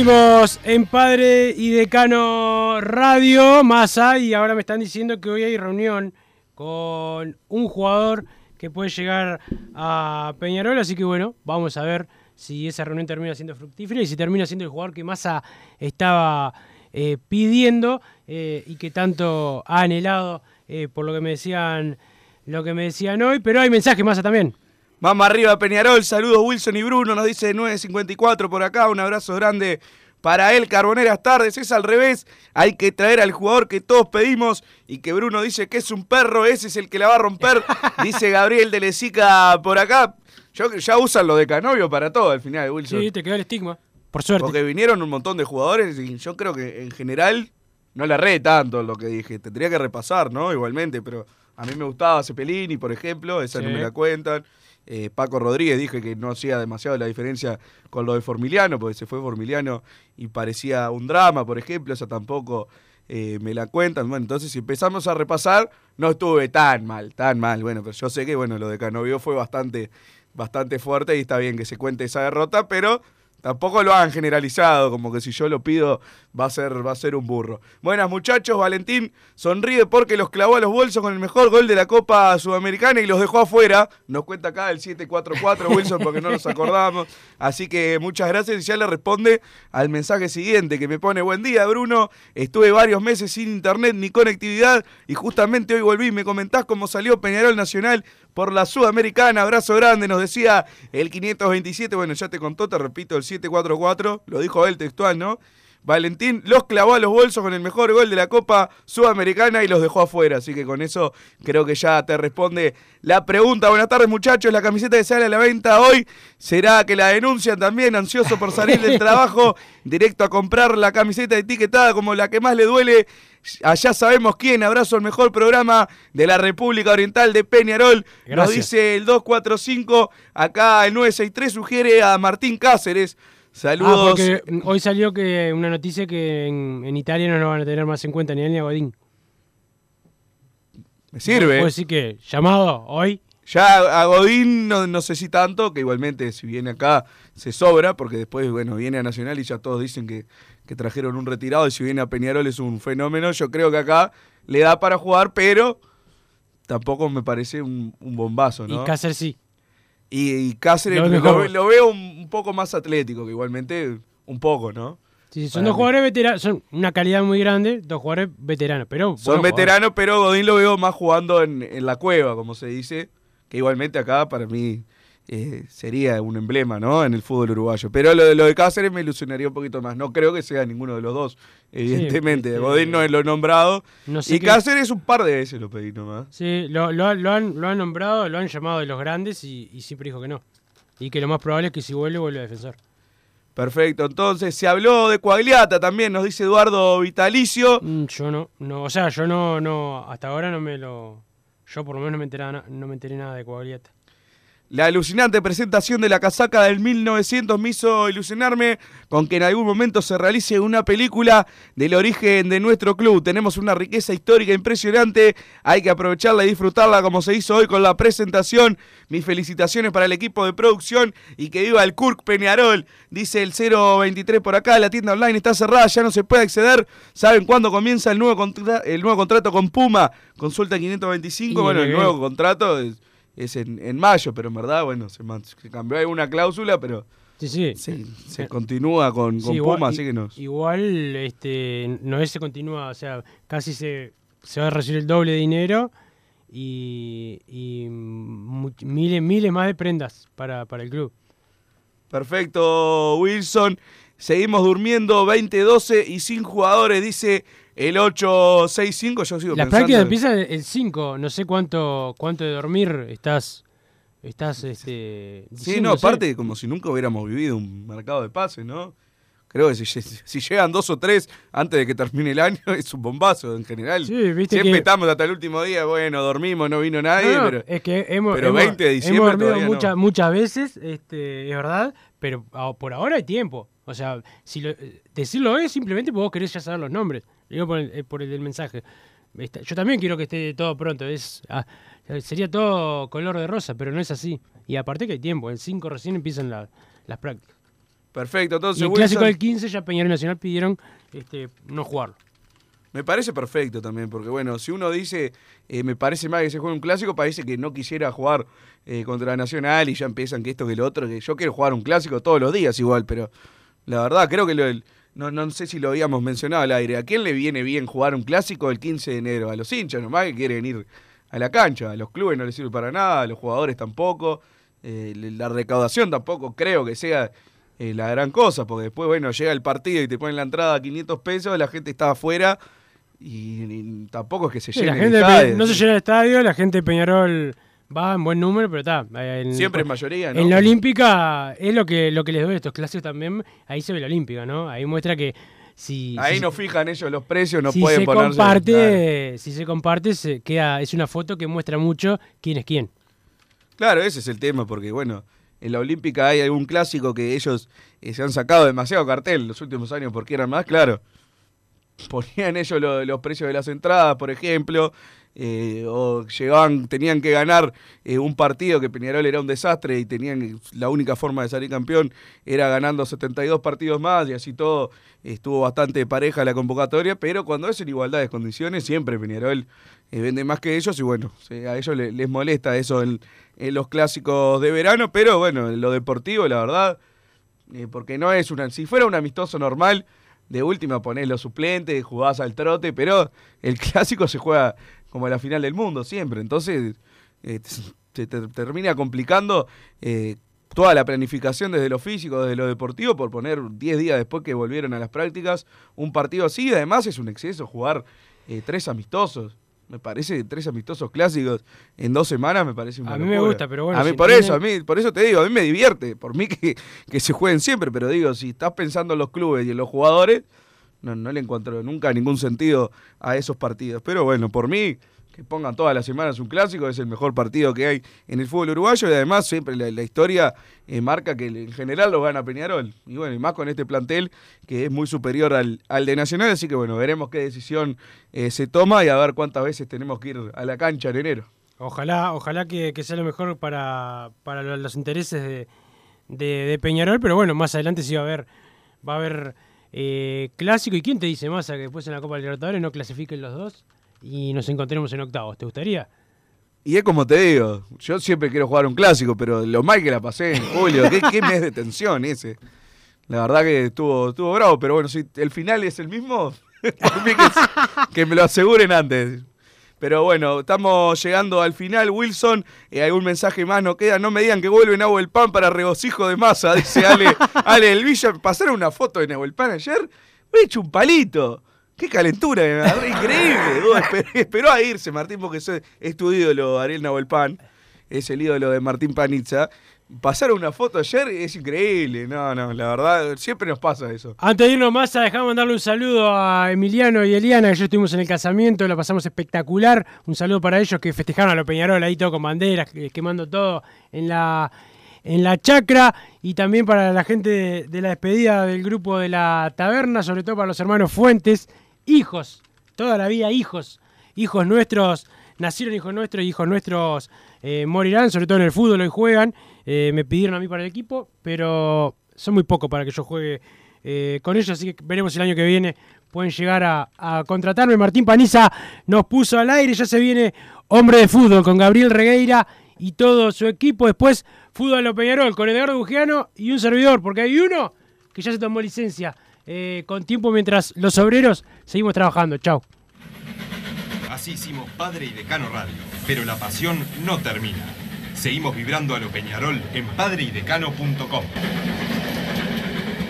Seguimos en Padre y Decano Radio, Massa, y ahora me están diciendo que hoy hay reunión con un jugador que puede llegar a Peñarol, así que bueno, vamos a ver si esa reunión termina siendo fructífera y si termina siendo el jugador que Massa estaba eh, pidiendo eh, y que tanto ha anhelado eh, por lo que me decían lo que me decían hoy, pero hay mensaje Massa también. Vamos arriba, Peñarol. Saludos, Wilson y Bruno. Nos dice 954 por acá. Un abrazo grande para él. Carboneras tardes. Es al revés. Hay que traer al jugador que todos pedimos y que Bruno dice que es un perro. Ese es el que la va a romper. <laughs> dice Gabriel de Lesica por acá. Yo, ya usan lo de Canovio para todo al final, Wilson. Sí, te queda el estigma. Por suerte. Porque vinieron un montón de jugadores y yo creo que en general no la re tanto lo que dije. Tendría que repasar, ¿no? Igualmente, pero a mí me gustaba Cepelini, por ejemplo, esa no me la cuentan. Eh, Paco Rodríguez dije que no hacía demasiado la diferencia con lo de Formiliano, porque se fue Formiliano y parecía un drama, por ejemplo, esa tampoco eh, me la cuentan. Bueno, entonces si empezamos a repasar, no estuve tan mal, tan mal. Bueno, pero yo sé que bueno, lo de Canovio fue bastante, bastante fuerte y está bien que se cuente esa derrota, pero tampoco lo han generalizado, como que si yo lo pido va a ser, va a ser un burro. Buenas muchachos, Valentín sonríe porque los clavó a los bolsos con el mejor gol de la Copa Sudamericana y los dejó afuera. Nos cuenta acá el 744 <laughs> Wilson porque no nos acordamos. Así que muchas gracias y ya le responde al mensaje siguiente que me pone buen día Bruno, estuve varios meses sin internet ni conectividad y justamente hoy volví, me comentás cómo salió Peñarol Nacional por la Sudamericana, abrazo grande, nos decía el 527, bueno ya te contó, te repito, el 744, lo dijo él textual, ¿no? Valentín los clavó a los bolsos con el mejor gol de la Copa Sudamericana y los dejó afuera. Así que con eso creo que ya te responde la pregunta. Buenas tardes, muchachos. La camiseta que sale a la venta hoy será que la denuncian también, ansioso por salir del <laughs> trabajo, directo a comprar la camiseta etiquetada como la que más le duele. Allá sabemos quién. Abrazo al mejor programa de la República Oriental de Peñarol. Nos Gracias. dice el 245. Acá el 963 sugiere a Martín Cáceres. Saludos. Ah, hoy salió que una noticia que en, en Italia no lo van a tener más en cuenta ni él ni a Godín. Me sirve. Puedo decir que llamado hoy. Ya a Godín no, no sé si tanto, que igualmente si viene acá se sobra, porque después, bueno, viene a Nacional y ya todos dicen que, que trajeron un retirado y si viene a Peñarol es un fenómeno. Yo creo que acá le da para jugar, pero tampoco me parece un, un bombazo, ¿no? Y Cáceres sí. Y, y Cáceres Lo lo, mejor. lo veo un, poco más atlético, que igualmente un poco, ¿no? Sí, son Para dos mí. jugadores veteranos, son una calidad muy grande, dos jugadores veteranos, pero Son veteranos, pero Godín lo veo más jugando en, en la cueva, como se dice, que igualmente acá para mí eh, sería un emblema, ¿no? En el fútbol uruguayo. Pero lo de, lo de Cáceres me ilusionaría un poquito más. No creo que sea ninguno de los dos, evidentemente. este, Godín no es lo nombrado. No sé y qué- Cáceres un par de veces lo pedí nomás. Sí, lo, lo, lo han, lo han nombrado, lo han llamado de los grandes y, y siempre dijo que no. Y que lo más probable es que si vuelve, vuelve a defensor. Perfecto, entonces se habló de Coagliata también, nos dice Eduardo Vitalicio. Mm, Yo no, no, o sea, yo no, no, hasta ahora no me lo, yo por lo menos no me enteré, no me enteré nada de Coagliata. La alucinante presentación de la casaca del 1900 me hizo ilusionarme con que en algún momento se realice una película del origen de nuestro club. Tenemos una riqueza histórica impresionante, hay que aprovecharla y disfrutarla como se hizo hoy con la presentación. Mis felicitaciones para el equipo de producción y que viva el Kirk Peñarol. Dice el 023 por acá, la tienda online está cerrada, ya no se puede acceder. ¿Saben cuándo comienza el nuevo, el nuevo contrato con Puma? Consulta 525. Y bueno, el- nuevo contrato es, es en, en mayo, pero en verdad, bueno, se, se cambió alguna cláusula, pero Sí, sí. se, se continúa con, con Puma, así que nos... Igual, este, no se continúa, o sea, casi se, se va a recibir el doble de dinero y, y miles, miles más de prendas para, para el club. Perfecto, Wilson. Seguimos durmiendo 20-12 y sin jugadores, dice el 865. Yo sigo La pensando... práctica empieza el 5, no sé cuánto cuánto de dormir estás estás este Sí, no, aparte como si nunca hubiéramos vivido un mercado de pases, ¿no? Creo que si, si llegan dos o tres antes de que termine el año <laughs> es un bombazo en general. Sí, viste Siempre que- estamos hasta el último día, bueno, dormimos, no vino nadie, No, no, pero, es que hemos, pero hemos- 20 de diciembre hemos dormido no. muchas, muchas veces, este, es verdad, pero por ahora hay tiempo. O sea, si lo- decirlo hoy es simplemente porque vos querés ya saber los nombres. Digo por el, eh, por el del mensaje. Está- yo también quiero que esté todo pronto. Es, ah, sería todo color de rosa, pero no es así. Y aparte que hay tiempo. El 5 recién empiezan la- las prácticas. Perfecto, entonces y el Wilson- clásico del 15 ya Peñarol y Nacional pidieron este, no jugarlo. Me parece perfecto también, porque bueno, si uno dice, eh, me parece mal que se juegue un clásico, parece que no quisiera jugar eh, contra Nacional y ya empiezan que esto, que lo otro, que yo quiero jugar un clásico todos los días igual, pero la verdad creo que lo, el- no, no sé si lo habíamos mencionado al aire, ¿a quién le viene bien jugar un clásico el 15 de enero? A los hinchas nomás que quieren ir a la cancha, a los clubes no les sirve para nada, a los jugadores tampoco, eh, la recaudación tampoco creo que sea eh, la gran cosa, porque después, bueno, llega el partido y te ponen la entrada a 500 pesos, la gente está afuera y, y tampoco es que se llene la el estadio. No se llena el estadio, la gente de Peñarol va en buen número, pero está. en- Siempre es mayoría, ¿no? En la Olímpica es lo que, lo que les doy a estos clásicos también. Ahí se ve la Olímpica, ¿no? Ahí muestra que si. Ahí si- no fijan ellos los precios, no si pueden se ponerse. comparte, si se comparte, se queda, es una foto que muestra mucho quién es quién. Claro, ese es el tema, porque bueno, en la Olímpica hay algún clásico que ellos eh, se han sacado demasiado cartel los últimos años porque eran más, claro. Ponían ellos lo- los precios de las entradas, por ejemplo, eh, o llegaban, tenían que ganar eh, un partido que Peñarol era un desastre y tenían la única forma de salir campeón era ganando 72 partidos más y así todo estuvo bastante pareja la convocatoria, pero cuando es en igualdad de condiciones siempre Peñarol eh, vende más que ellos y bueno, a ellos le- les molesta eso en, en los clásicos de verano, pero bueno, en lo deportivo la verdad, porque no es una, si fuera un amistoso normal, de última ponés los suplentes, jugás al trote, pero el <laughs> clásico se juega como la final del mundo siempre, entonces eh, <laughs> se te termina complicando eh, toda la planificación desde lo físico, desde lo deportivo, por poner 10 días después que volvieron a las prácticas un partido así, además es un exceso jugar eh, tres amistosos. Me parece tres amistosos clásicos en dos semanas me parece una A mí me gusta, pero bueno, A mí si por eso, a mí, por eso te digo, a mí me divierte, por mí que, que se jueguen siempre, pero digo, si estás pensando en los clubes y en los jugadores, no, no le encuentro nunca ningún sentido a esos partidos. Pero bueno, por mí, que pongan todas las semanas un clásico, es el mejor partido que hay en el fútbol uruguayo y además siempre la, historia eh, marca que en general lo gana Peñarol. Y bueno, y más con este plantel que es muy superior al, al de Nacional, así que bueno, veremos qué decisión eh, se toma y a ver cuántas veces tenemos que ir a la cancha en enero. Ojalá, ojalá que, que sea lo mejor para, para lo- los intereses de, de, de Peñarol, pero bueno, más adelante sí va a haber, va a haber eh, clásico. ¿Y quién te dice, Massa, que después en la Copa Libertadores no clasifiquen los dos y nos encontremos en octavos? ¿Te gustaría? Y es como te digo, yo siempre quiero jugar un clásico, pero lo mal que la pasé en julio, qué, mes de tensión ese. La verdad que estuvo, estuvo bravo, pero bueno, si el final es el mismo, <laughs> que, me lo aseguren antes. Pero bueno, estamos llegando al final, Wilson. Eh, ¿Algún mensaje más no queda? No me digan que vuelve Nahuel Pan para regocijo de masa, dice Ale, Ale del Villa. ¿Pasaron una foto de Nahuel Pan ayer? Me he hecho un palito. Qué calentura, me agarré, increíble. Esperó a irse Martín porque es, es tu ídolo, Ariel Nahuel Pan. Es el ídolo de Martín Panizza. Pasaron una foto ayer, es increíble. No, no, la verdad, siempre nos pasa eso. Antes de irnos más, dejamos mandarle un saludo a Emiliano y Eliana, que estuvimos en el casamiento, la pasamos espectacular. Un saludo para ellos que festejaron a los Peñarol ahí todo con banderas, que- quemando todo en la, en la chacra. Y también para la gente de la despedida del grupo de la taberna, sobre todo para los hermanos Fuentes, hijos, toda la vida hijos, hijos nuestros, nacieron hijos nuestros hijos nuestros eh, morirán, sobre todo en el fútbol hoy juegan. Eh, me pidieron a mí para el equipo, pero son muy pocos para que yo juegue eh, con ellos, así que veremos el año que viene. Pueden llegar a, a contratarme. Martín Paniza nos puso al aire, ya se viene hombre de fútbol con Gabriel Regueira y todo su equipo. Después, fútbol a Peñarol con Edgardo Bugiano y un servidor, porque hay uno que ya se tomó licencia eh, con tiempo mientras los obreros seguimos trabajando. Chau. Así hicimos Padre y Decano Radio, pero la pasión no termina. Seguimos vibrando a lo Peñarol en padreidecano.com.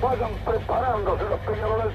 Vayan preparándose los peñaroles.